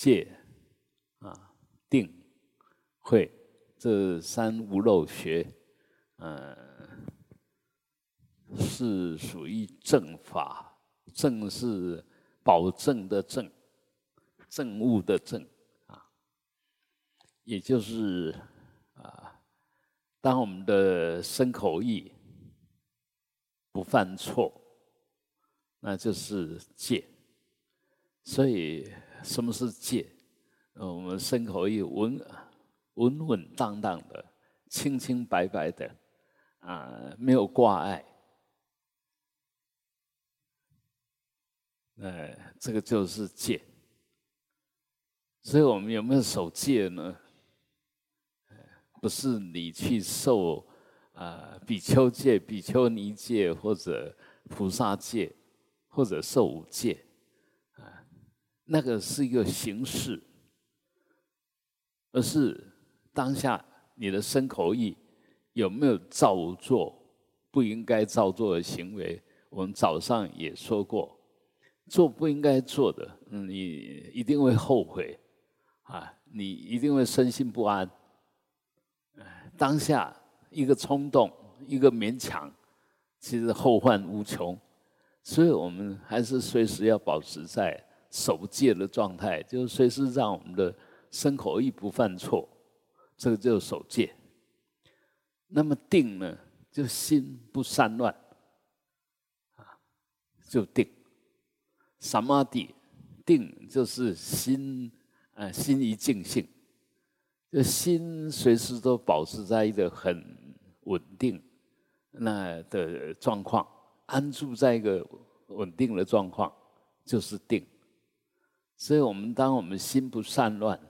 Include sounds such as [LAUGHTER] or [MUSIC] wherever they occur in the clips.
戒啊、定、慧这三无漏学，嗯，是属于正法。正是保证的正，正悟的正啊，也就是啊，当我们的身口意不犯错，那就是戒。所以，什么是戒？我们身口意稳稳稳当当的，清清白白的啊，没有挂碍。哎，这个就是戒。所以我们有没有守戒呢？不是你去受啊比丘戒、比丘尼戒，或者菩萨戒，或者受五戒，那个是一个形式，而是当下你的身口意有没有照做不应该照做的行为？我们早上也说过。做不应该做的，你一定会后悔，啊，你一定会身心不安。当下一个冲动，一个勉强，其实后患无穷。所以我们还是随时要保持在守戒的状态，就是随时让我们的身口意不犯错，这个就是守戒。那么定呢，就心不散乱，啊，就定。什么地定就是心，呃，心一静性，就心随时都保持在一个很稳定那的状况，安住在一个稳定的状况，就是定。所以，我们当我们心不散乱，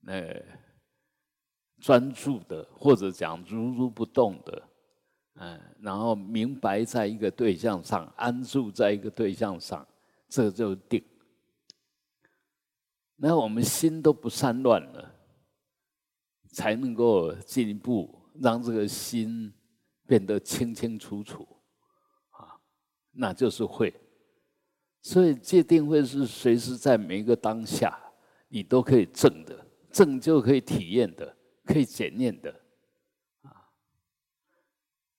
那，专注的，或者讲如如不动的。嗯，然后明白在一个对象上，安住在一个对象上，这就定。那我们心都不散乱了，才能够进一步让这个心变得清清楚楚，啊，那就是会。所以界定会是随时在每一个当下，你都可以证的，证就可以体验的，可以检验的。啊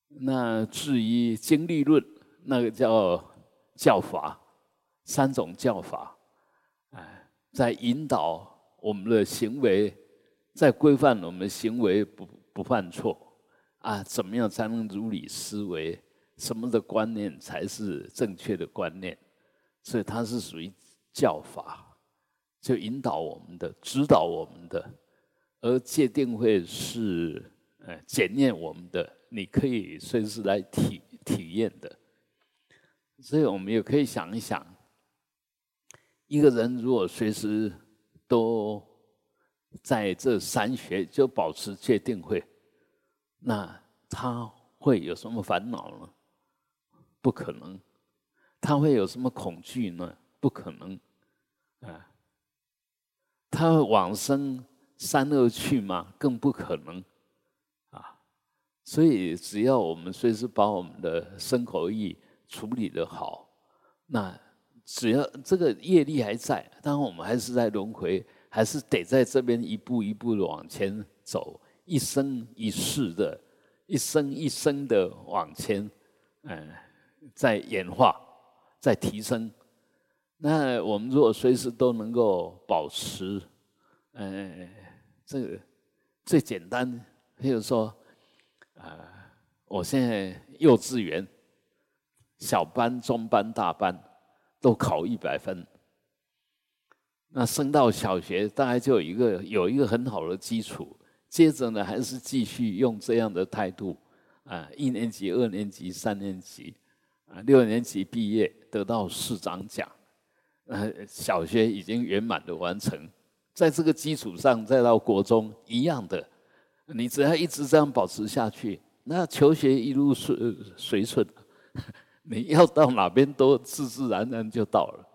那至于经历论，那个叫教法，三种教法，哎，在引导我们的行为，在规范我们行为不不犯错啊，怎么样才能如理思维？什么的观念才是正确的观念？所以它是属于教法，就引导我们的，指导我们的，而界定会是呃检验我们的。你可以随时来体体验的，所以我们也可以想一想，一个人如果随时都在这三学就保持戒定慧，那他会有什么烦恼呢？不可能。他会有什么恐惧呢？不可能。啊，他会往生三恶去吗？更不可能。啊所以，只要我们随时把我们的身口意处理的好，那只要这个业力还在，当然我们还是在轮回，还是得在这边一步一步的往前走，一生一世的，一生一生的往前，嗯，在演化，在提升。那我们如果随时都能够保持，嗯，这个最简单，譬如说。啊，我现在幼稚园小班、中班、大班都考一百分，那升到小学大概就有一个有一个很好的基础，接着呢还是继续用这样的态度啊，一年级、二年级、三年级，六年级毕业得到市长奖，呃，小学已经圆满的完成，在这个基础上再到国中一样的。你只要一直这样保持下去，那求学一路顺随顺，[LAUGHS] 你要到哪边都自自然然就到了。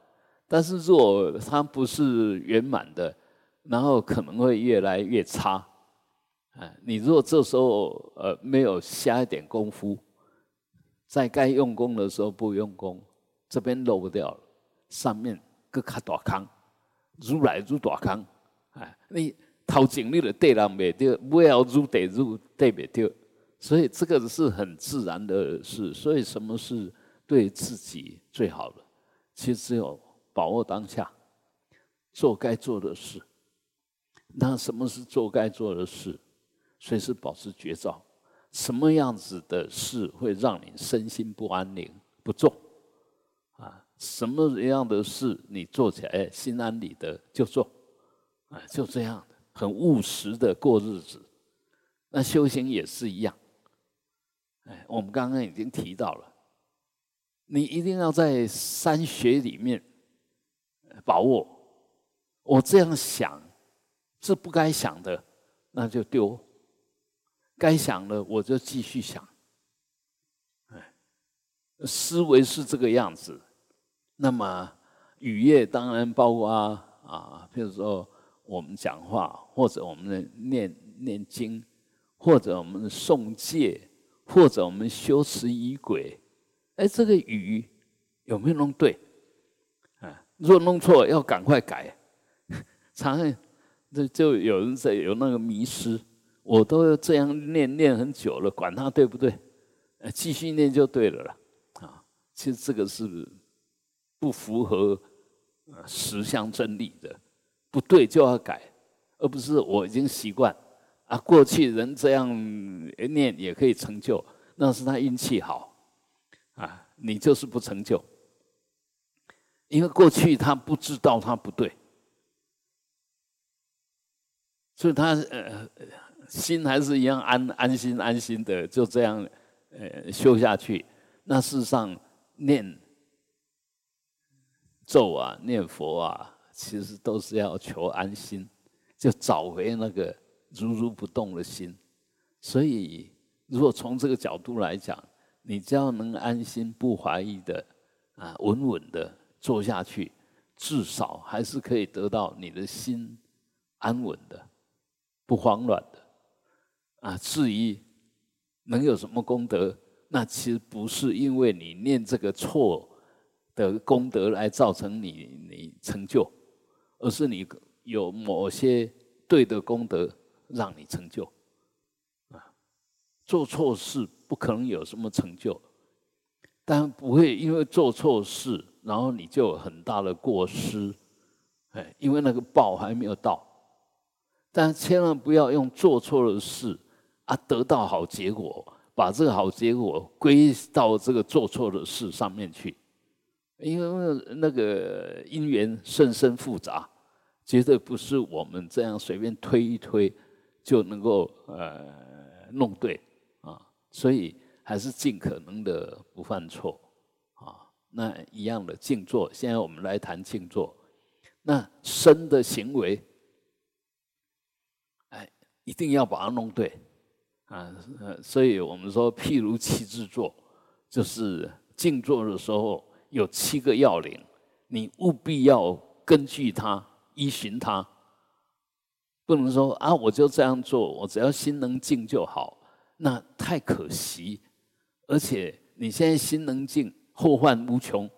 但是如果他不是圆满的，然后可能会越来越差。啊，你如果这时候呃没有下一点功夫，在该用功的时候不用功，这边漏不掉了，上面搁卡大康，如来如大康。哎，你头前你就对人袂对，尾后愈对愈对袂对，所以这个是很自然的事。所以什么是对自己最好的？其实只有把握当下，做该做的事。那什么是做该做的事？随时保持觉照。什么样子的事会让你身心不安宁？不做啊？什么样的事你做起来心安理得就做啊？就这样，很务实的过日子。那修行也是一样。哎，我们刚刚已经提到了，你一定要在三学里面把握。我这样想是不该想的，那就丢。该想的我就继续想，哎，思维是这个样子。那么语业当然包括啊，譬如说我们讲话，或者我们的念念经，或者我们的诵戒，或者我们修持仪轨。哎，这个语有没有弄对？啊，如果弄错，要赶快改。[LAUGHS] 常这就有人在有那个迷失。我都这样念念很久了，管他对不对？呃，继续念就对了啦。啊，其实这个是不符合呃实相真理的，不对就要改，而不是我已经习惯啊。过去人这样念也可以成就，那是他运气好啊。你就是不成就，因为过去他不知道他不对，所以他呃。心还是一样安安心安心的，就这样呃修下去。那事实上念咒啊、念佛啊，其实都是要求安心，就找回那个如如不动的心。所以，如果从这个角度来讲，你只要能安心不怀疑的啊，稳稳的做下去，至少还是可以得到你的心安稳的、不慌乱的。啊，至于能有什么功德，那其实不是因为你念这个错的功德来造成你你成就，而是你有某些对的功德让你成就。啊，做错事不可能有什么成就，但不会因为做错事，然后你就有很大的过失。哎，因为那个报还没有到，但千万不要用做错的事。啊，得到好结果，把这个好结果归到这个做错的事上面去，因为那个因缘甚深复杂，绝对不是我们这样随便推一推就能够呃弄对啊，所以还是尽可能的不犯错啊。那一样的静坐，现在我们来谈静坐，那身的行为，哎，一定要把它弄对。啊，呃，所以我们说，譬如七字坐，就是静坐的时候有七个要领，你务必要根据它依循它，不能说啊，我就这样做，我只要心能静就好，那太可惜。而且你现在心能静，后患无穷，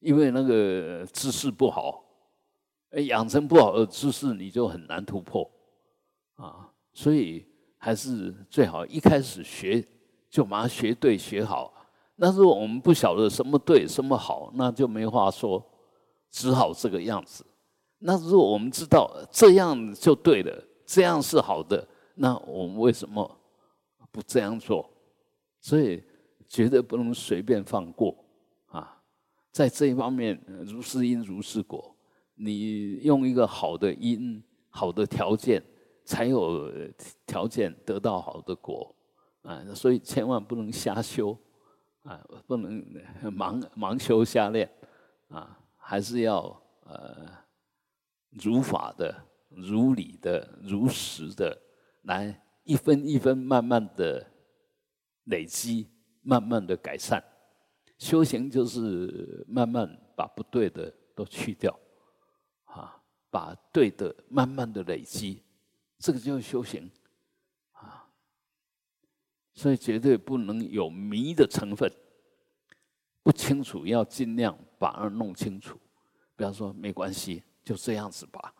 因为那个姿势不好，养成不好的姿势，你就很难突破，啊。所以还是最好一开始学就马上学对学好。那如果我们不晓得什么对什么好，那就没话说，只好这个样子。那如果我们知道这样就对了，这样是好的，那我们为什么不这样做？所以绝对不能随便放过啊！在这一方面，如是因如是果，你用一个好的因、好的条件。才有条件得到好的果啊，所以千万不能瞎修啊，不能盲盲修瞎练啊，还是要呃如法的、如理的、如实的来一分一分慢慢的累积，慢慢的改善。修行就是慢慢把不对的都去掉啊，把对的慢慢的累积。这个就是修行啊，所以绝对不能有迷的成分。不清楚要尽量把它弄清楚。不要说没关系，就这样子吧，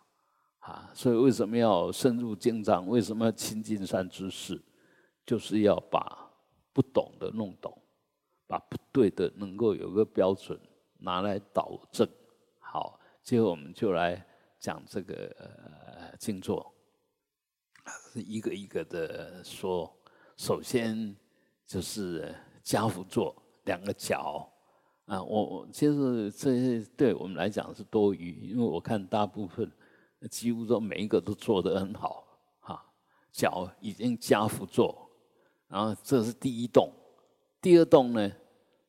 啊！所以为什么要深入经藏？为什么要亲近善知识？就是要把不懂的弄懂，把不对的能够有个标准拿来导正。好，最后我们就来讲这个静坐，是一个一个的说。首先就是家福坐，两个脚。啊，我我其实这些对我们来讲是多余，因为我看大部分几乎都每一个都做得很好，哈，脚已经加辅坐，然后这是第一动，第二动呢，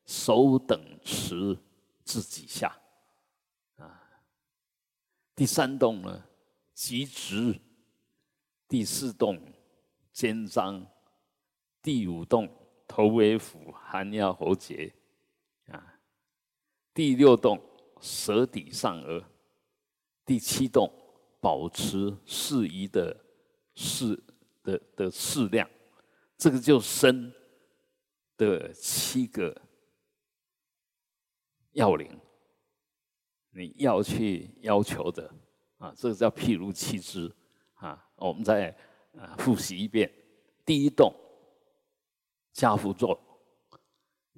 手等持自己下，啊，第三动呢，极直，第四动肩章，第五动头尾俯，含腰喉结。啊第六动，舌底上颚；第七动，保持适宜的适的的适量。这个就生的七个要领，你要去要求的啊，这个叫譬如七支啊。我们再啊复习一遍：第一动，加福坐；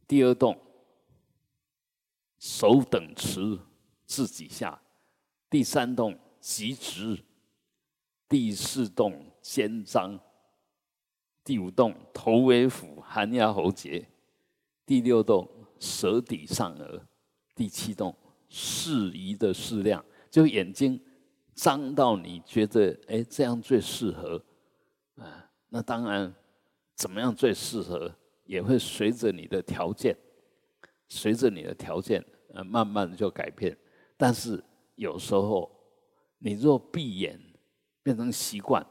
第二动。手等持自己下，第三动极直，第四动肩张，第五动头尾俯含压喉结，第六动舌底上颚，第七动适宜的适量，就眼睛张到你觉得哎这样最适合啊，那当然怎么样最适合也会随着你的条件。随着你的条件，呃，慢慢的就改变。但是有时候，你若闭眼变成习惯，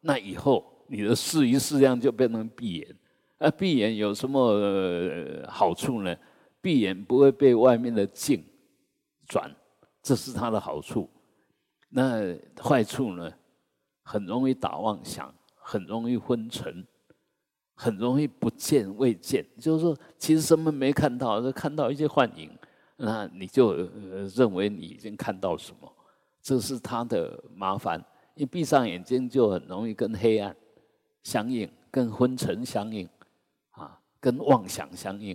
那以后你的适宜适量就变成闭眼。那闭眼有什么好处呢？闭眼不会被外面的境转，这是它的好处。那坏处呢？很容易打妄想，很容易昏沉。很容易不见未见，就是说，其实什么没看到，就看到一些幻影，那你就认为你已经看到什么，这是他的麻烦。一闭上眼睛，就很容易跟黑暗相应，跟昏沉相应，啊，跟妄想相应。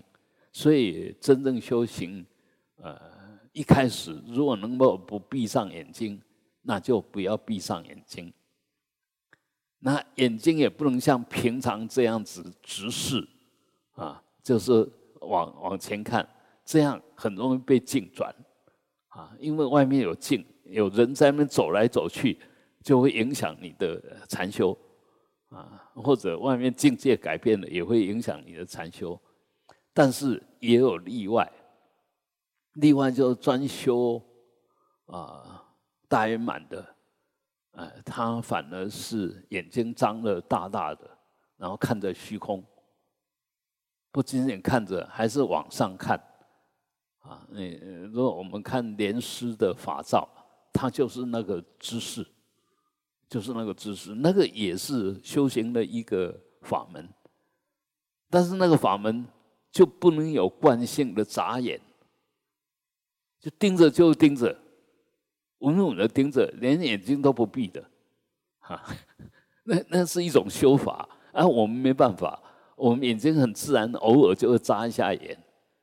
所以真正修行，呃，一开始如果能够不闭上眼睛，那就不要闭上眼睛。那眼睛也不能像平常这样子直视，啊，就是往往前看，这样很容易被镜转，啊，因为外面有镜，有人在那边走来走去，就会影响你的禅修，啊，或者外面境界改变了，也会影响你的禅修，但是也有例外，例外就是专修啊大圆满的。呃，他反而是眼睛张的大大的，然后看着虚空，不仅仅看着，还是往上看。啊，你如果我们看莲师的法照，他就是那个姿势，就是那个姿势，那个也是修行的一个法门。但是那个法门就不能有惯性的眨眼，就盯着就盯着。稳稳的盯着，连眼睛都不闭的，哈，[LAUGHS] 那那是一种修法啊。我们没办法，我们眼睛很自然，偶尔就会眨一下眼，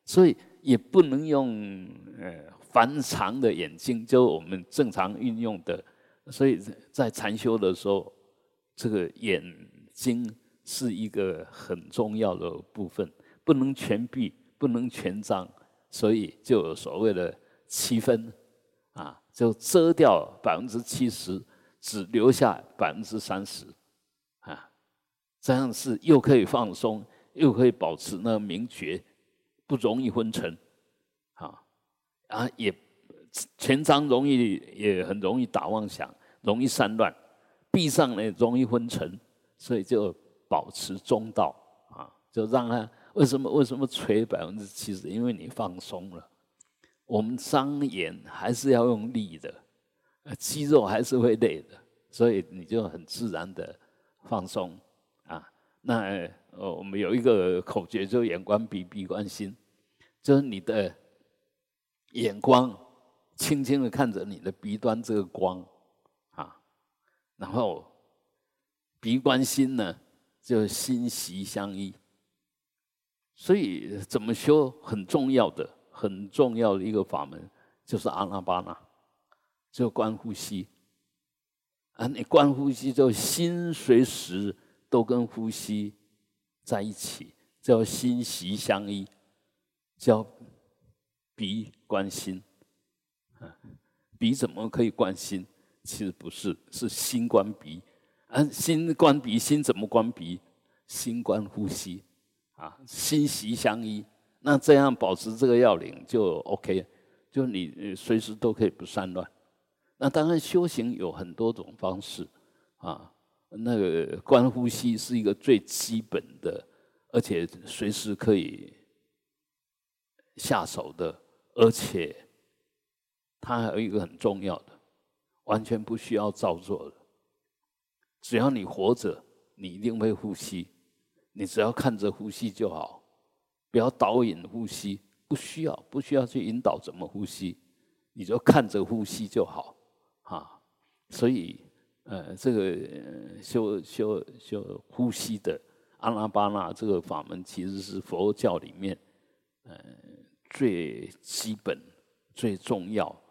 所以也不能用呃凡常的眼睛，就我们正常运用的。所以在禅修的时候，这个眼睛是一个很重要的部分，不能全闭，不能全张，所以就有所谓的七分。就遮掉百分之七十，只留下百分之三十，啊，这样是又可以放松，又可以保持那个明觉，不容易昏沉，啊，啊也全张容易也很容易打妄想，容易散乱，闭上呢容易昏沉，所以就保持中道，啊，就让他为什么为什么垂百分之七十？因为你放松了。我们张眼还是要用力的，肌肉还是会累的，所以你就很自然的放松啊。那呃，我们有一个口诀，就眼观鼻，鼻观心。就是你的眼光轻轻的看着你的鼻端这个光啊，然后鼻观心呢，就心息相依。所以怎么修很重要的、很重要的一个法门，就是阿那巴那，就观呼吸。啊，你观呼吸，就心随时都跟呼吸在一起，叫心息相依，叫鼻观心。啊，鼻怎么可以观心？其实不是，是心观鼻。啊，心观鼻，心怎么观鼻？心观呼吸。啊，心息相依，那这样保持这个要领就 OK，就你随时都可以不散乱。那当然修行有很多种方式啊，那个观呼吸是一个最基本的，而且随时可以下手的，而且它还有一个很重要的，完全不需要照做的，只要你活着，你一定会呼吸。你只要看着呼吸就好，不要导引呼吸，不需要不需要去引导怎么呼吸，你就看着呼吸就好，啊，所以呃，这个修修修呼吸的阿拉巴那这个法门，其实是佛教里面呃最基本、最重要、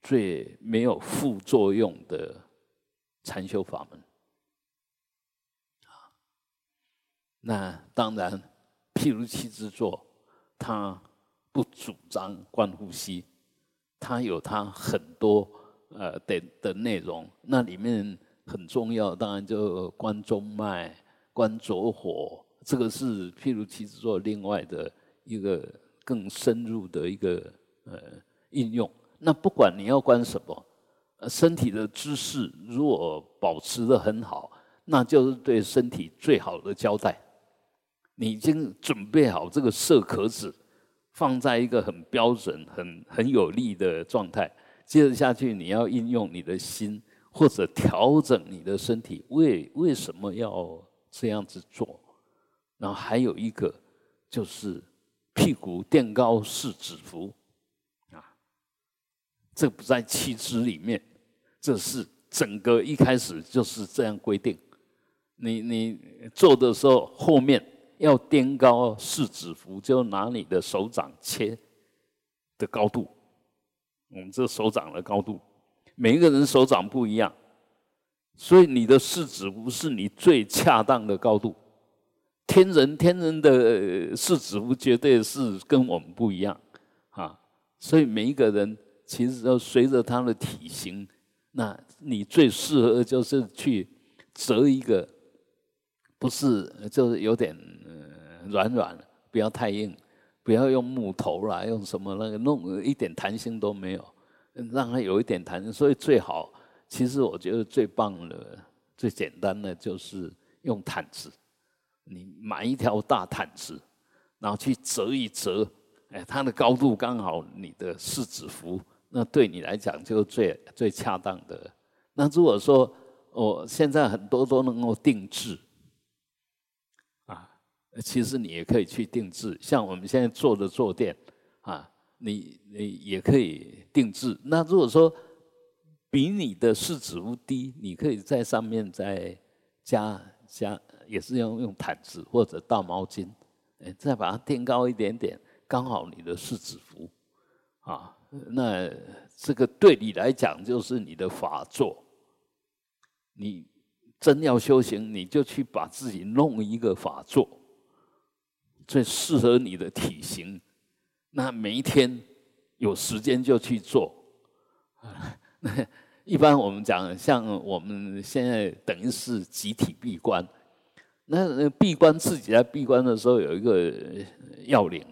最没有副作用的禅修法门。啊那当然，譬如七之座，他不主张观呼吸，他有他很多呃的的内容。那里面很重要，当然就观中脉、观着火，这个是譬如七之座另外的一个更深入的一个呃应用。那不管你要观什么，身体的姿势如果保持的很好，那就是对身体最好的交代。你已经准备好这个色壳子，放在一个很标准、很很有力的状态。接着下去，你要应用你的心，或者调整你的身体。为为什么要这样子做？然后还有一个就是屁股垫高是指腹啊，这不在气质里面，这是整个一开始就是这样规定。你你做的时候后面。要颠高四指符，就拿你的手掌切的高度。我们这手掌的高度，每一个人手掌不一样，所以你的四指符是你最恰当的高度。天人天人的四指符绝对是跟我们不一样啊，所以每一个人其实要随着他的体型，那你最适合就是去折一个，不是就是有点。软软，不要太硬，不要用木头啦，用什么那个弄一点弹性都没有，让它有一点弹性。所以最好，其实我觉得最棒的、最简单的就是用毯子。你买一条大毯子，然后去折一折，哎，它的高度刚好你的四指幅，那对你来讲就最最恰当的。那如果说我现在很多都能够定制。其实你也可以去定制，像我们现在做的坐垫啊，你你也可以定制。那如果说比你的四指幅低，你可以在上面再加加，也是用用毯子或者大毛巾，再把它垫高一点点，刚好你的四指幅啊。那这个对你来讲就是你的法座。你真要修行，你就去把自己弄一个法座。最适合你的体型，那每一天有时间就去做。[LAUGHS] 那一般我们讲，像我们现在等于是集体闭关，那闭关自己在闭关的时候有一个要领，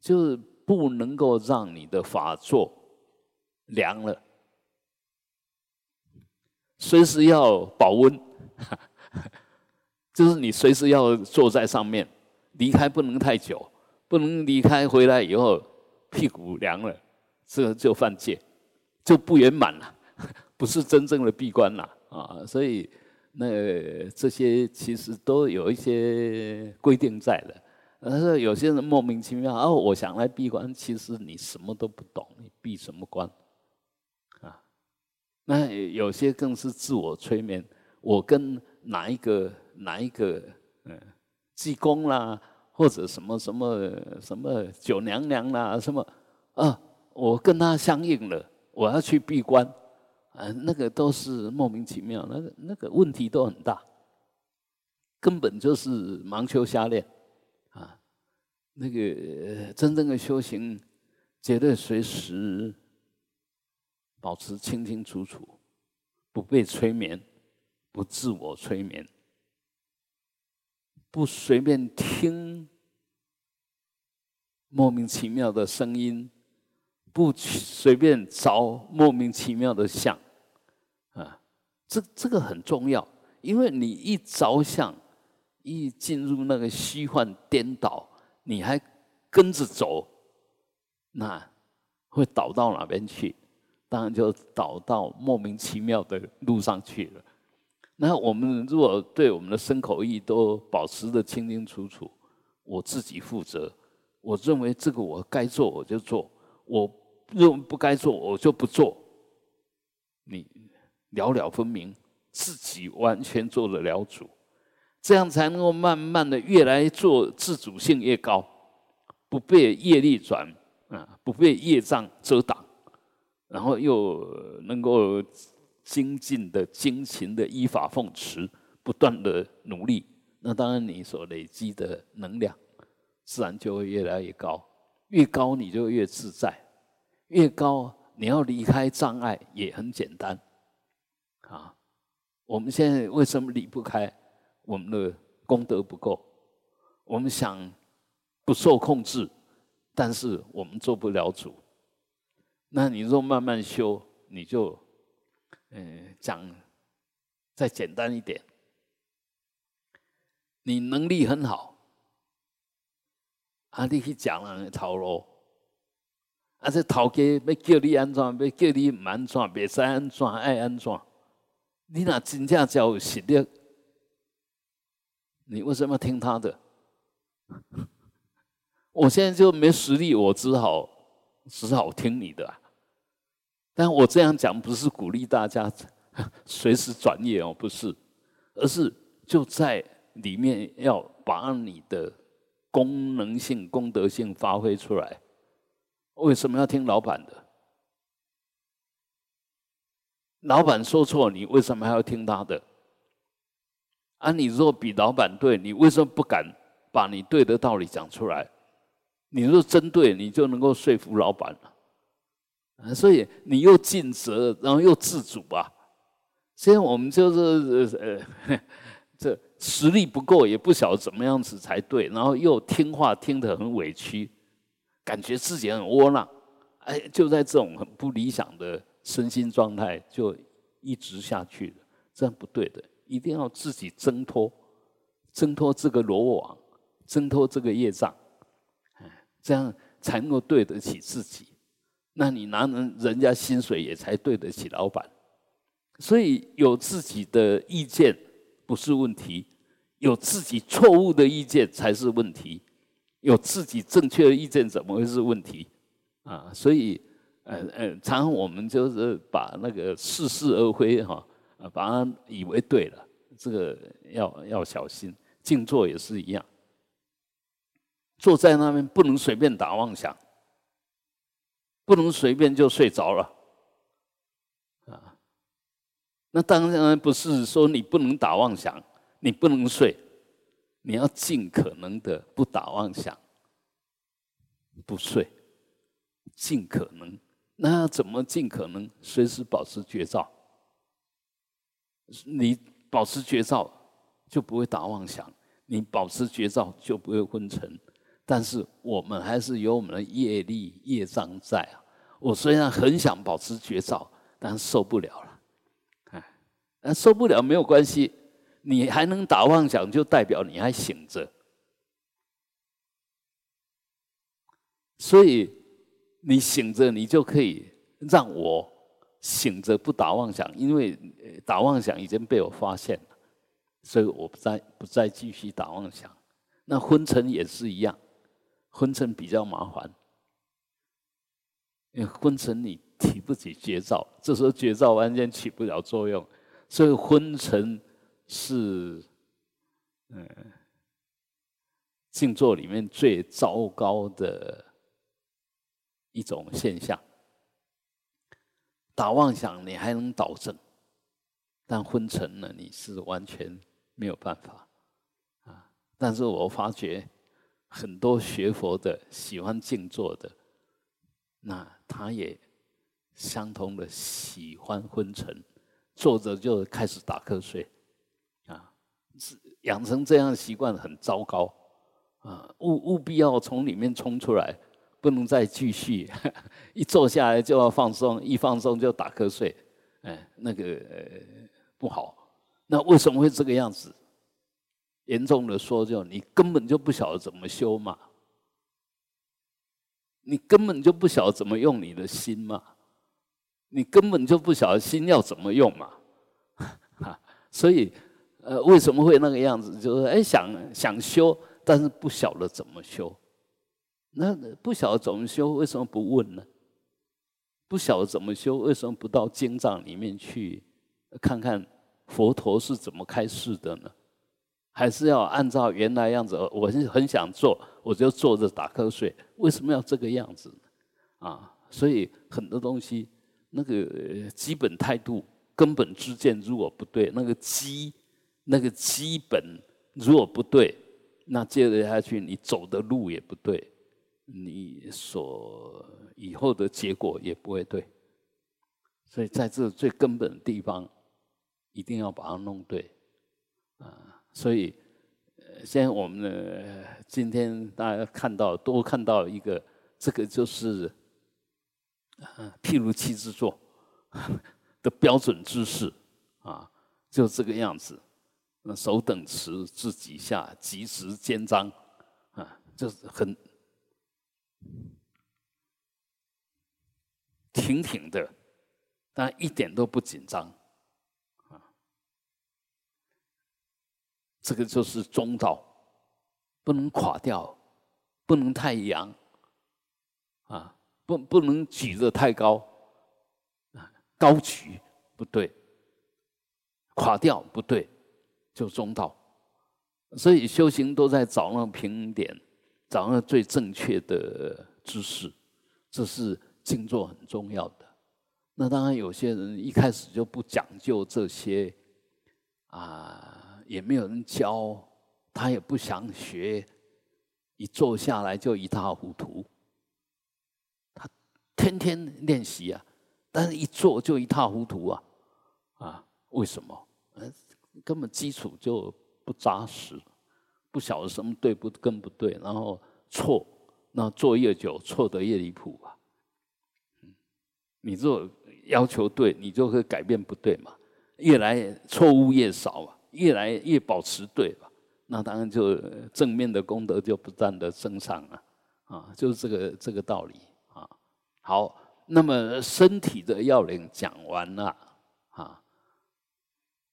就是不能够让你的法座凉了，随时要保温，[LAUGHS] 就是你随时要坐在上面。离开不能太久，不能离开回来以后屁股凉了，这就犯戒，就不圆满了，[LAUGHS] 不是真正的闭关了啊！所以那这些其实都有一些规定在的。但是有些人莫名其妙哦，我想来闭关，其实你什么都不懂，你闭什么关？啊，那有些更是自我催眠。我跟哪一个哪一个嗯，济公啦，或者什么什么什么九娘娘啦，什么啊，我跟他相应了，我要去闭关，啊，那个都是莫名其妙，那个那个问题都很大，根本就是盲修瞎练。啊那个真正的修行，绝对随时保持清清楚楚，不被催眠，不自我催眠，不随便听莫名其妙的声音，不随便找莫名其妙的相，啊，这这个很重要，因为你一着相，一进入那个虚幻颠倒。你还跟着走，那会倒到哪边去？当然就倒到莫名其妙的路上去了。那我们如果对我们的身口意都保持的清清楚楚，我自己负责。我认为这个我该做我就做，我认为不该做我就不做。你了了分明，自己完全做得了主。这样才能够慢慢的越来做自主性越高，不被业力转啊，不被业障遮挡，然后又能够精进的、精勤的依法奉持，不断的努力，那当然你所累积的能量，自然就会越来越高。越高你就越自在，越高你要离开障碍也很简单。啊，我们现在为什么离不开？我们的功德不够，我们想不受控制，但是我们做不了主。那你若慢慢修，你就，嗯，讲再简单一点，你能力很好，啊，你去讲人头路，啊，这头家要叫你安怎，要叫你唔安怎，袂使安怎，爱安怎，你若真正只有实力。你为什么要听他的？[LAUGHS] 我现在就没实力，我只好只好听你的。但我这样讲不是鼓励大家 [LAUGHS] 随时转业哦，不是，而是就在里面要把你的功能性、功德性发挥出来。为什么要听老板的？老板说错，你为什么还要听他的？啊，你若比老板对，你为什么不敢把你对的道理讲出来？你若真对，你就能够说服老板了。啊，所以你又尽责，然后又自主啊。现在我们就是呃，[LAUGHS] 这实力不够，也不晓得怎么样子才对，然后又听话听得很委屈，感觉自己很窝囊。哎，就在这种很不理想的身心状态，就一直下去了，这样不对的。一定要自己挣脱，挣脱这个罗网，挣脱这个业障，这样才能够对得起自己。那你拿人人家薪水也才对得起老板。所以有自己的意见不是问题，有自己错误的意见才是问题。有自己正确的意见怎么会是问题？啊，所以，呃呃，常常我们就是把那个似是而非哈。啊，把它以为对了，这个要要小心。静坐也是一样，坐在那边不能随便打妄想，不能随便就睡着了。啊，那当然不是说你不能打妄想，你不能睡，你要尽可能的不打妄想，不睡，尽可能。那怎么尽可能随时保持觉照？你保持觉照，就不会打妄想；你保持觉照，就不会昏沉。但是我们还是有我们的业力、业障在啊。我虽然很想保持觉照，但受不了了。哎，那受不了没有关系，你还能打妄想，就代表你还醒着。所以你醒着，你就可以让我。醒着不打妄想，因为打妄想已经被我发现了，所以我不再不再继续打妄想。那昏沉也是一样，昏沉比较麻烦，因为昏沉你提不起绝招，这时候绝招完全起不了作用，所以昏沉是嗯静坐里面最糟糕的一种现象。打妄想你还能导正，但昏沉呢，你是完全没有办法啊。但是我发觉很多学佛的喜欢静坐的，那他也相同的喜欢昏沉，坐着就开始打瞌睡啊，是养成这样的习惯很糟糕啊，务务必要从里面冲出来。不能再继续，[LAUGHS] 一坐下来就要放松，一放松就打瞌睡，哎，那个不好。那为什么会这个样子？严重的说，就你根本就不晓得怎么修嘛，你根本就不晓得怎么用你的心嘛，你根本就不晓得心要怎么用嘛，哈。[LAUGHS] 所以，呃，为什么会那个样子？就是哎，想想修，但是不晓得怎么修。那不晓得怎么修，为什么不问呢？不晓得怎么修，为什么不到经藏里面去看看佛陀是怎么开示的呢？还是要按照原来样子？我是很想做，我就坐着打瞌睡。为什么要这个样子？啊，所以很多东西，那个基本态度、根本之见如果不对，那个基、那个基本如果不对，那接着下去你走的路也不对。你所以后的结果也不会对，所以在这最根本的地方，一定要把它弄对啊！所以，呃现在我们呢，今天大家看到都看到一个，这个就是譬如七之座 [LAUGHS] 的标准姿势啊，就这个样子，那手等持，自己下，及时肩章啊，就是很。挺挺的，但一点都不紧张，这个就是中道，不能垮掉，不能太阳，啊，不不能举得太高，啊，高举不对，垮掉不对，就中道，所以修行都在找那个平点。找那最正确的姿势，这是静坐很重要的。那当然，有些人一开始就不讲究这些，啊，也没有人教，他也不想学，一坐下来就一塌糊涂。他天天练习啊，但是一坐就一塌糊涂啊，啊，为什么？呃，根本基础就不扎实。不晓得什么对不跟不对，然后错，那做越久错得越离谱啊。你做要求对，你就会改变不对嘛。越来错误越少嘛，越来越保持对吧？那当然就正面的功德就不断的增上了啊，就是这个这个道理啊。好，那么身体的要领讲完了啊，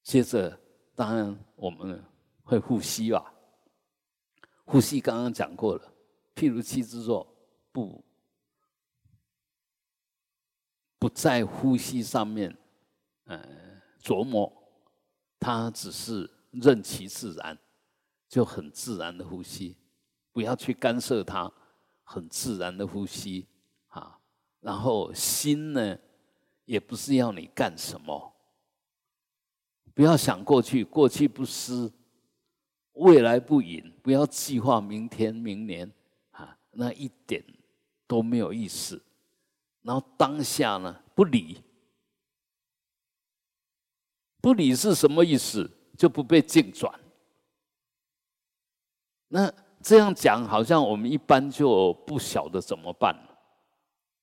接着当然我们会呼吸吧。呼吸刚刚讲过了，譬如七之坐，不不在呼吸上面，呃，琢磨，他只是任其自然，就很自然的呼吸，不要去干涉他，很自然的呼吸啊。然后心呢，也不是要你干什么，不要想过去，过去不思。未来不隐，不要计划明天、明年，啊，那一点都没有意思。然后当下呢，不理，不理是什么意思？就不被境转。那这样讲，好像我们一般就不晓得怎么办了。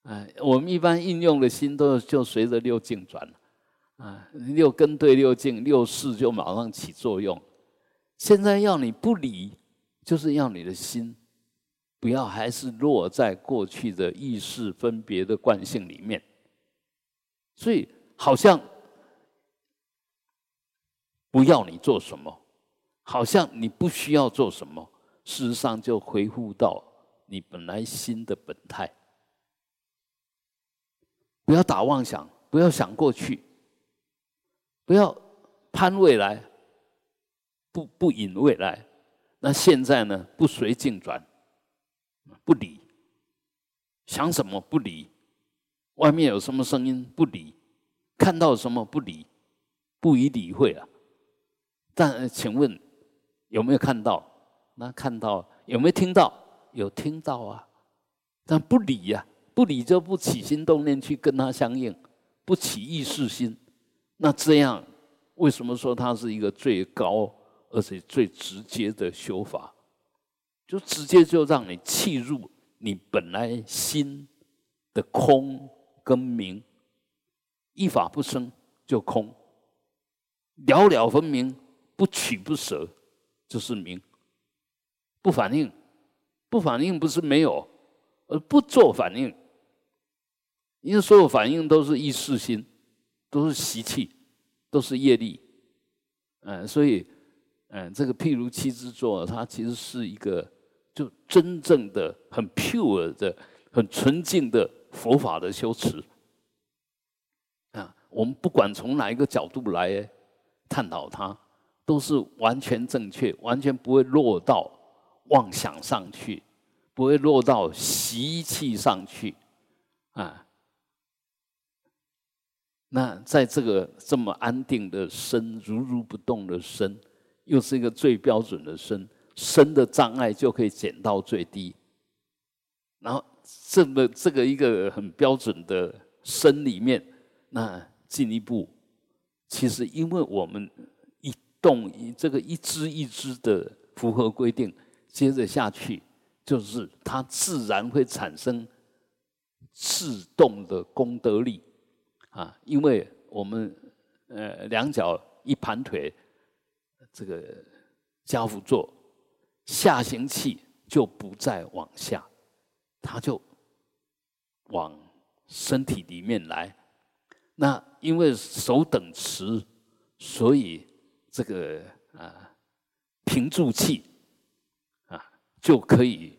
哎，我们一般应用的心都就随着六境转了，啊，六根对六境，六识就马上起作用。现在要你不理，就是要你的心不要还是落在过去的意识分别的惯性里面，所以好像不要你做什么，好像你不需要做什么，事实上就恢复到你本来心的本态。不要打妄想，不要想过去，不要攀未来，不不引未来。那现在呢？不随境转，不理，想什么不理，外面有什么声音不理，看到什么不理，不予理会啊。但请问有没有看到？那看到有没有听到？有听到啊，但不理呀，不理就不起心动念去跟他相应，不起意识心。那这样为什么说它是一个最高？而且最直接的修法，就直接就让你契入你本来心的空跟明，一法不生就空，了了分明，不取不舍就是明，不反应，不反应不是没有，而不做反应，因为所有反应都是意识心，都是习气，都是业力，嗯，所以。嗯，这个譬如七之作，它其实是一个就真正的很 pure 的、很纯净的佛法的修持。啊，我们不管从哪一个角度来探讨它，都是完全正确，完全不会落到妄想上去，不会落到习气上去。啊，那在这个这么安定的身，如如不动的身。又是一个最标准的身，身的障碍就可以减到最低。然后这么这个一个很标准的身里面，那进一步，其实因为我们动一这个一支一支的符合规定，接着下去就是它自然会产生自动的功德力啊，因为我们呃两脚一盘腿。这个家父座下行气就不再往下，它就往身体里面来。那因为手等持，所以这个啊平住气啊就可以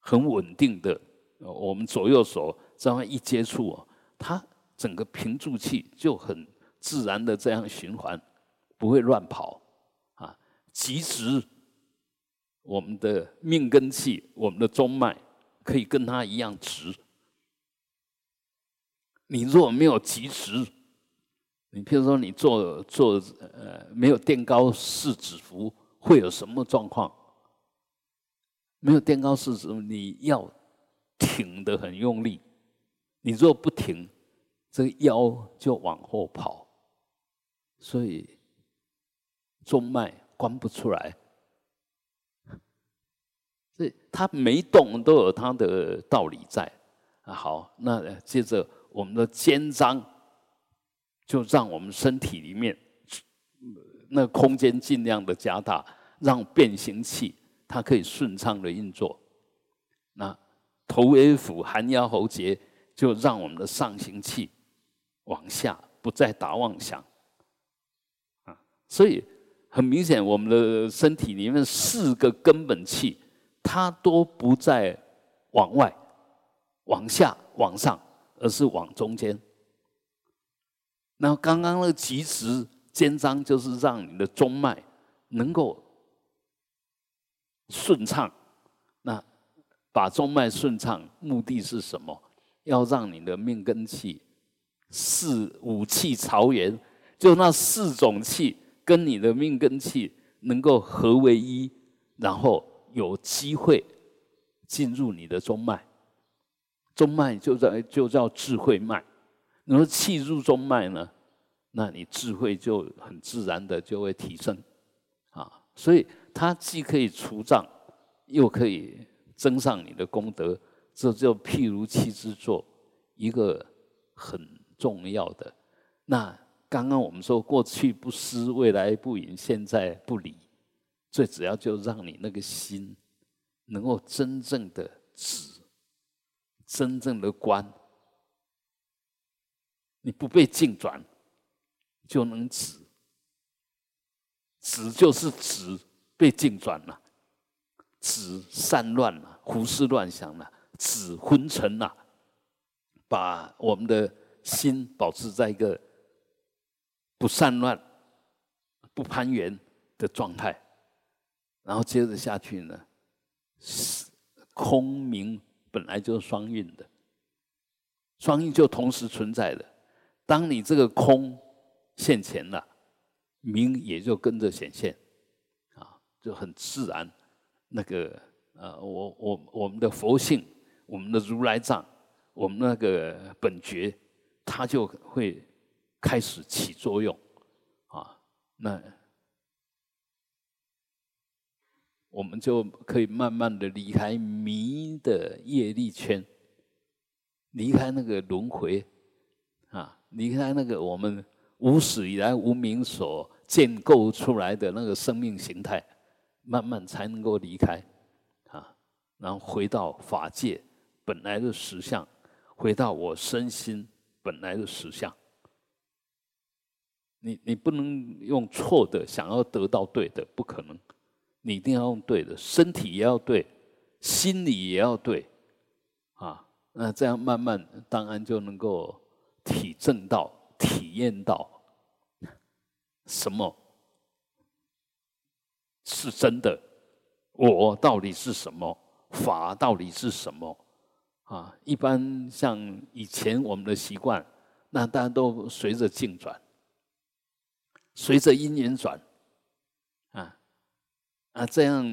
很稳定的。我们左右手这样一接触啊，它整个平住气就很自然的这样循环，不会乱跑。即使我们的命根气，我们的中脉可以跟它一样直。你若没有及时，你譬如说你做做呃没有垫高四指符，会有什么状况？没有垫高四指，你要挺的很用力。你若不挺，这个腰就往后跑，所以中脉。关不出来，所以它没动都有它的道理在啊。好，那接着我们的肩章，就让我们身体里面那空间尽量的加大，让变形器它可以顺畅的运作。那头尾腹含腰喉结，就让我们的上行气往下不再打妄想啊。所以。很明显，我们的身体里面四个根本气，它都不在往外、往下、往上，而是往中间。那刚刚那个极直肩章，就是让你的中脉能够顺畅。那把中脉顺畅，目的是什么？要让你的命根气四五气朝元，就那四种气。跟你的命根气能够合为一，然后有机会进入你的中脉，中脉就在就叫智慧脉。你说气入中脉呢，那你智慧就很自然的就会提升啊。所以它既可以除障，又可以增上你的功德，这就譬如气之作一个很重要的那。刚刚我们说过去不思，未来不迎，现在不理，最主要就让你那个心能够真正的止，真正的观，你不被境转，就能止。止就是止被境转了，止散乱了，胡思乱想了，止昏沉了，把我们的心保持在一个不散乱、不攀缘的状态，然后接着下去呢，空明本来就是双运的，双运就同时存在的。当你这个空现前了，明也就跟着显现，啊，就很自然。那个呃，我我我们的佛性，我们的如来藏，我们那个本觉，它就会开始起作用，啊，那我们就可以慢慢的离开迷的业力圈，离开那个轮回，啊，离开那个我们无始以来无名所建构出来的那个生命形态。慢慢才能够离开，啊，然后回到法界本来的实相，回到我身心本来的实相。你你不能用错的想要得到对的，不可能。你一定要用对的，身体也要对，心理也要对，啊，那这样慢慢当然就能够体证到、体验到什么。是真的，我到底是什么？法到底是什么？啊，一般像以前我们的习惯，那大家都随着境转，随着因缘转，啊啊，这样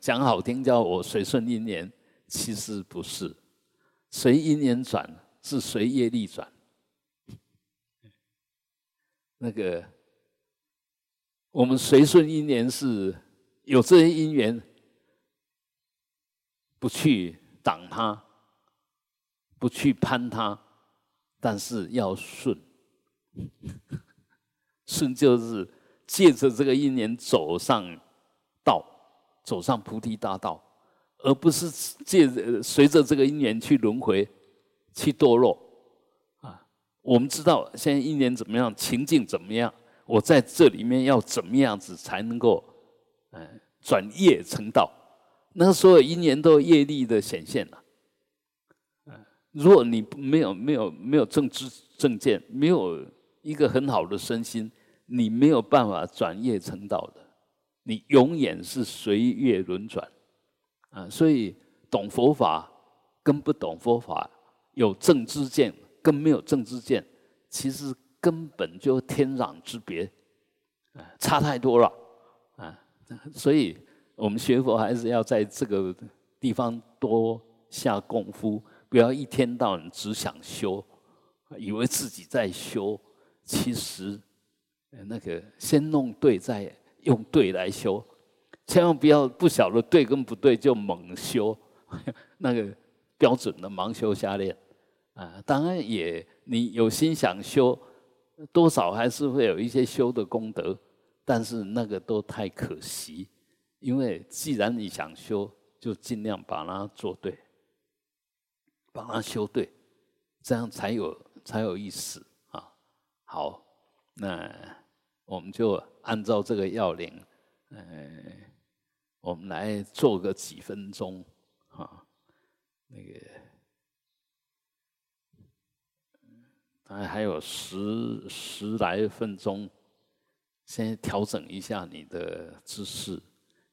讲好听叫我随顺因缘，其实不是，随因缘转是随业力转，那个我们随顺因缘是。有这些因缘，不去挡它，不去攀它，但是要顺。[LAUGHS] 顺就是借着这个因缘走上道，走上菩提大道，而不是借着随着这个因缘去轮回，去堕落。我们知道现在因缘怎么样，情境怎么样，我在这里面要怎么样子才能够。嗯，转业成道，那所有因缘都业力的显现了。嗯，如果你没有没有没有正知正见，没有一个很好的身心，你没有办法转业成道的。你永远是随业轮转。啊，所以懂佛法跟不懂佛法，有正知见跟没有正知见，其实根本就天壤之别，啊，差太多了，啊。所以，我们学佛还是要在这个地方多下功夫，不要一天到晚只想修，以为自己在修，其实那个先弄对，再用对来修，千万不要不晓得对跟不对就猛修，[LAUGHS] 那个标准的盲修瞎练啊。当然也，你有心想修，多少还是会有一些修的功德。但是那个都太可惜，因为既然你想修，就尽量把它做对，把它修对，这样才有才有意思啊。好，那我们就按照这个要领，嗯，我们来做个几分钟啊，那个，大概还有十十来分钟。先调整一下你的姿势，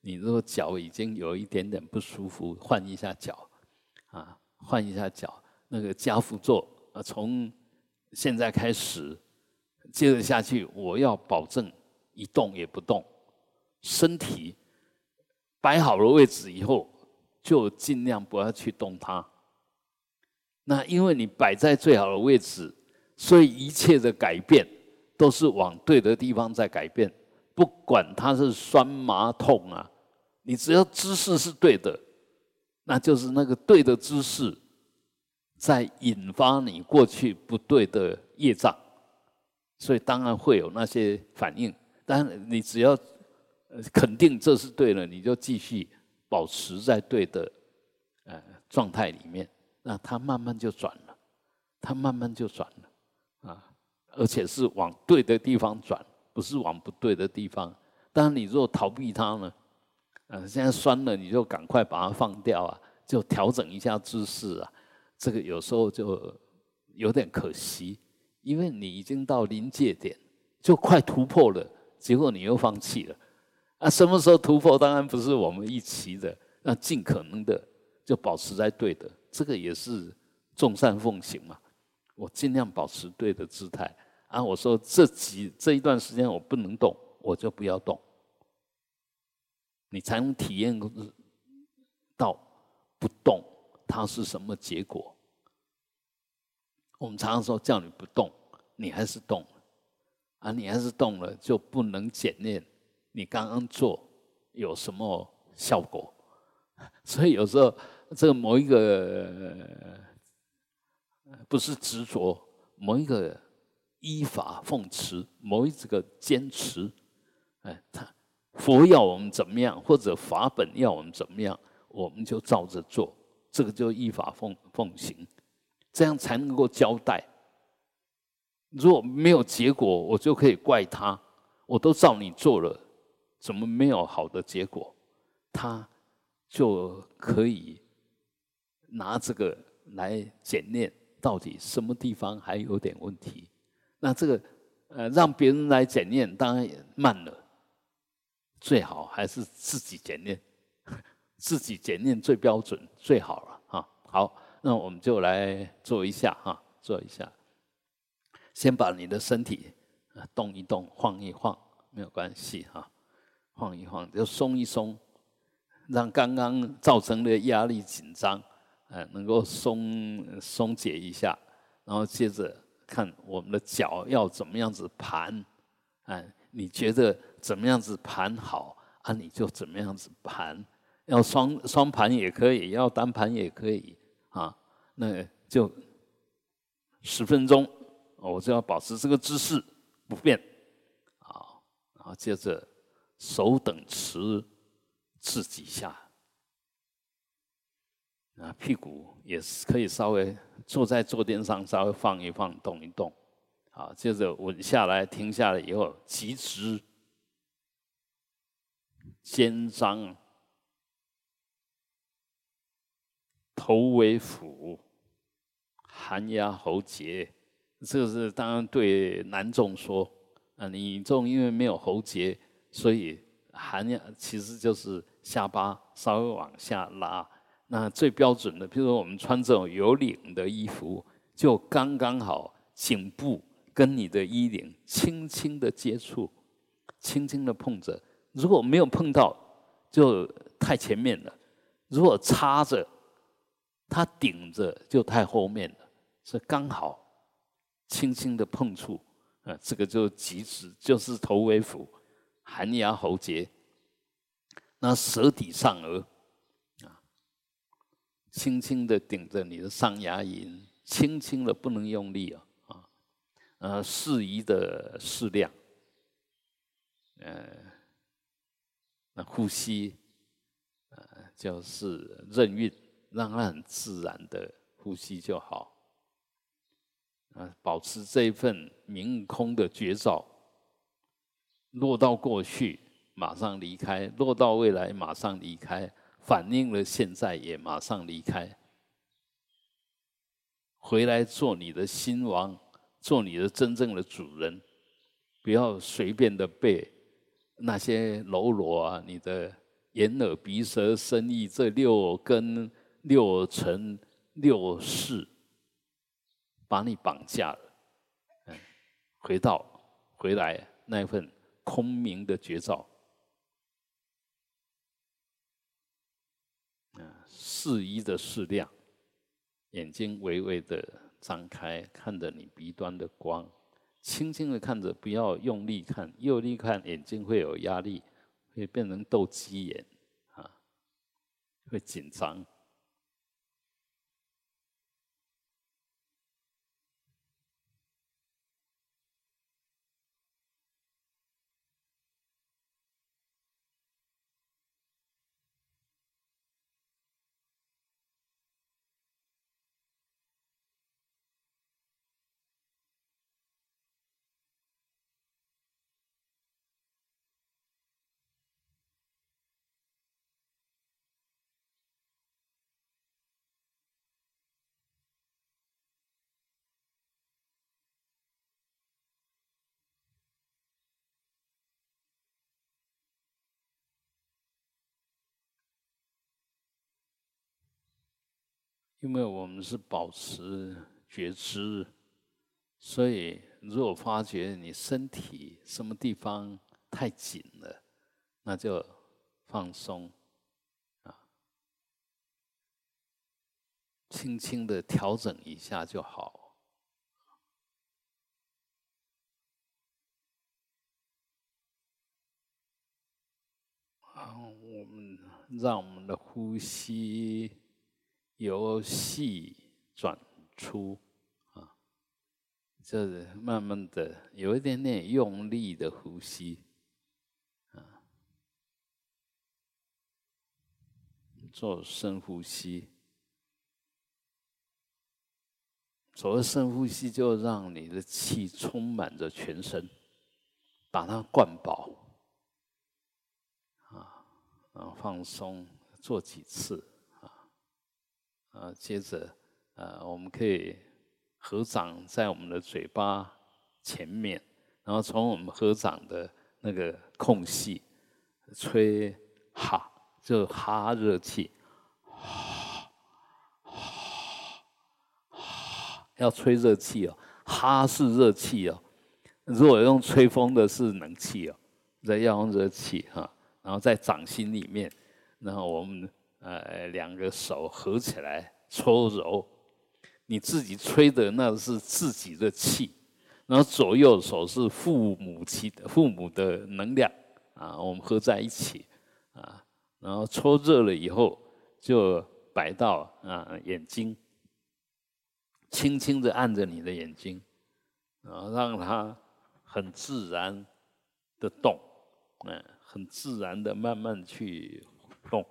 你如果脚已经有一点点不舒服，换一下脚，啊，换一下脚，那个加辅坐，啊，从现在开始，接着下去，我要保证一动也不动，身体摆好了位置以后，就尽量不要去动它。那因为你摆在最好的位置，所以一切的改变。都是往对的地方在改变，不管它是酸麻痛啊，你只要姿势是对的，那就是那个对的姿势，在引发你过去不对的业障，所以当然会有那些反应。但你只要肯定这是对的，你就继续保持在对的呃状态里面，那它慢慢就转了，它慢慢就转了。而且是往对的地方转，不是往不对的地方。当然，你若逃避它呢，嗯，现在酸了，你就赶快把它放掉啊，就调整一下姿势啊。这个有时候就有点可惜，因为你已经到临界点，就快突破了，结果你又放弃了。啊，什么时候突破？当然不是我们一起的，那尽可能的就保持在对的，这个也是众善奉行嘛。我尽量保持对的姿态啊。我说这几这一段时间我不能动，我就不要动。你才能体验到不动它是什么结果。我们常常说叫你不动，你还是动啊！你还是动了，就不能检验你刚刚做有什么效果。[LAUGHS] 所以有时候这个某一个不是执着，某一个依法奉持，某一个坚持，哎，他。佛要我们怎么样，或者法本要我们怎么样，我们就照着做，这个就依法奉奉行，这样才能够交代。如果没有结果，我就可以怪他，我都照你做了，怎么没有好的结果？他就可以拿这个来检验，到底什么地方还有点问题。那这个呃，让别人来检验，当然也慢了。最好还是自己检验，[LAUGHS] 自己检验最标准最好了哈。好，那我们就来做一下哈，做一下。先把你的身体动一动，晃一晃，没有关系哈，晃一晃就松一松，让刚刚造成的压力紧张，呃，能够松松解一下。然后接着看我们的脚要怎么样子盘，哎，你觉得？怎么样子盘好啊？你就怎么样子盘，要双双盘也可以，要单盘也可以啊。那就十分钟，我就要保持这个姿势不变啊。然后接着手等持自己下啊，屁股也是可以稍微坐在坐垫上稍微放一放，动一动。好，接着稳下来，停下来以后，脊直。肩张，头为俯，寒压喉结。这个是当然对男众说啊，女众因为没有喉结，所以寒压其实就是下巴稍微往下拉。那最标准的，比如说我们穿这种有领的衣服，就刚刚好颈部跟你的衣领轻轻的接触，轻轻的碰着。如果没有碰到，就太前面了；如果插着，它顶着就太后面了。是刚好轻轻的碰触，啊，这个就极致，就是头为腹，寒牙喉结，那舌底上颚，轻轻的顶着你的上牙龈，轻轻的不能用力啊，啊，呃，适宜的适量，呃。那呼吸，呃，就是任运，让它很自然的呼吸就好。啊，保持这一份明空的绝照，落到过去马上离开，落到未来马上离开，反映了现在也马上离开，回来做你的新王，做你的真正的主人，不要随便的被。那些喽啰啊，你的眼耳鼻舌身意这六根六尘六识，把你绑架了。嗯，回到回来那份空明的绝照。嗯，适宜的适量，眼睛微微的张开，看着你鼻端的光。轻轻的看着，不要用力看，用力看眼睛会有压力，会变成斗鸡眼，啊，会紧张。因为我们是保持觉知，所以如果发觉你身体什么地方太紧了，那就放松，啊，轻轻的调整一下就好。啊我们让我们的呼吸由细转粗，啊，这慢慢的有一点点用力的呼吸，啊，做深呼吸。所谓深呼吸，就让你的气充满着全身，把它灌饱。啊，放松，做几次，啊，接着，呃，我们可以合掌在我们的嘴巴前面，然后从我们合掌的那个空隙吹哈，就哈热气，哈，哈，哈，要吹热气哦，哈是热气哦，如果用吹风的是冷气哦，这要用热气哈。然后在掌心里面，然后我们呃两个手合起来搓揉，你自己吹的那是自己的气，然后左右手是父母气父母的能量啊，我们合在一起啊，然后搓热了以后就摆到啊眼睛，轻轻的按着你的眼睛，然后让它很自然的动，嗯。很自然的慢慢去动，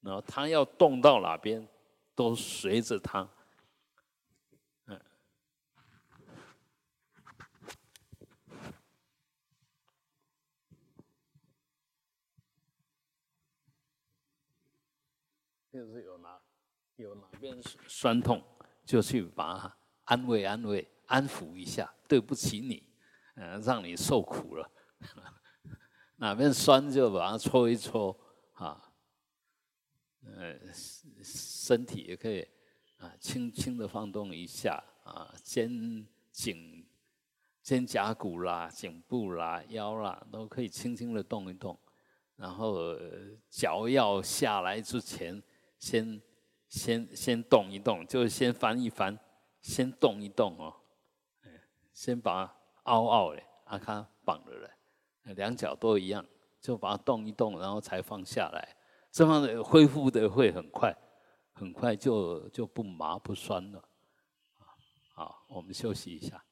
然后他要动到哪边，都随着他。嗯，就是有哪有哪边酸痛，就去把它安慰安慰、安抚一下。对不起你，嗯，让你受苦了。[LAUGHS] 哪边酸就把它搓一搓，啊，呃，身体也可以啊，轻轻的放动一下啊，肩颈、肩胛骨啦、颈部啦、腰啦，都可以轻轻的动一动。然后脚要下来之前，先先先动一动，就是先翻一翻，先动一动哦，先把凹凹的阿卡绑了来。两脚都一样，就把它动一动，然后才放下来，这样的恢复的会很快，很快就就不麻不酸了。好，我们休息一下。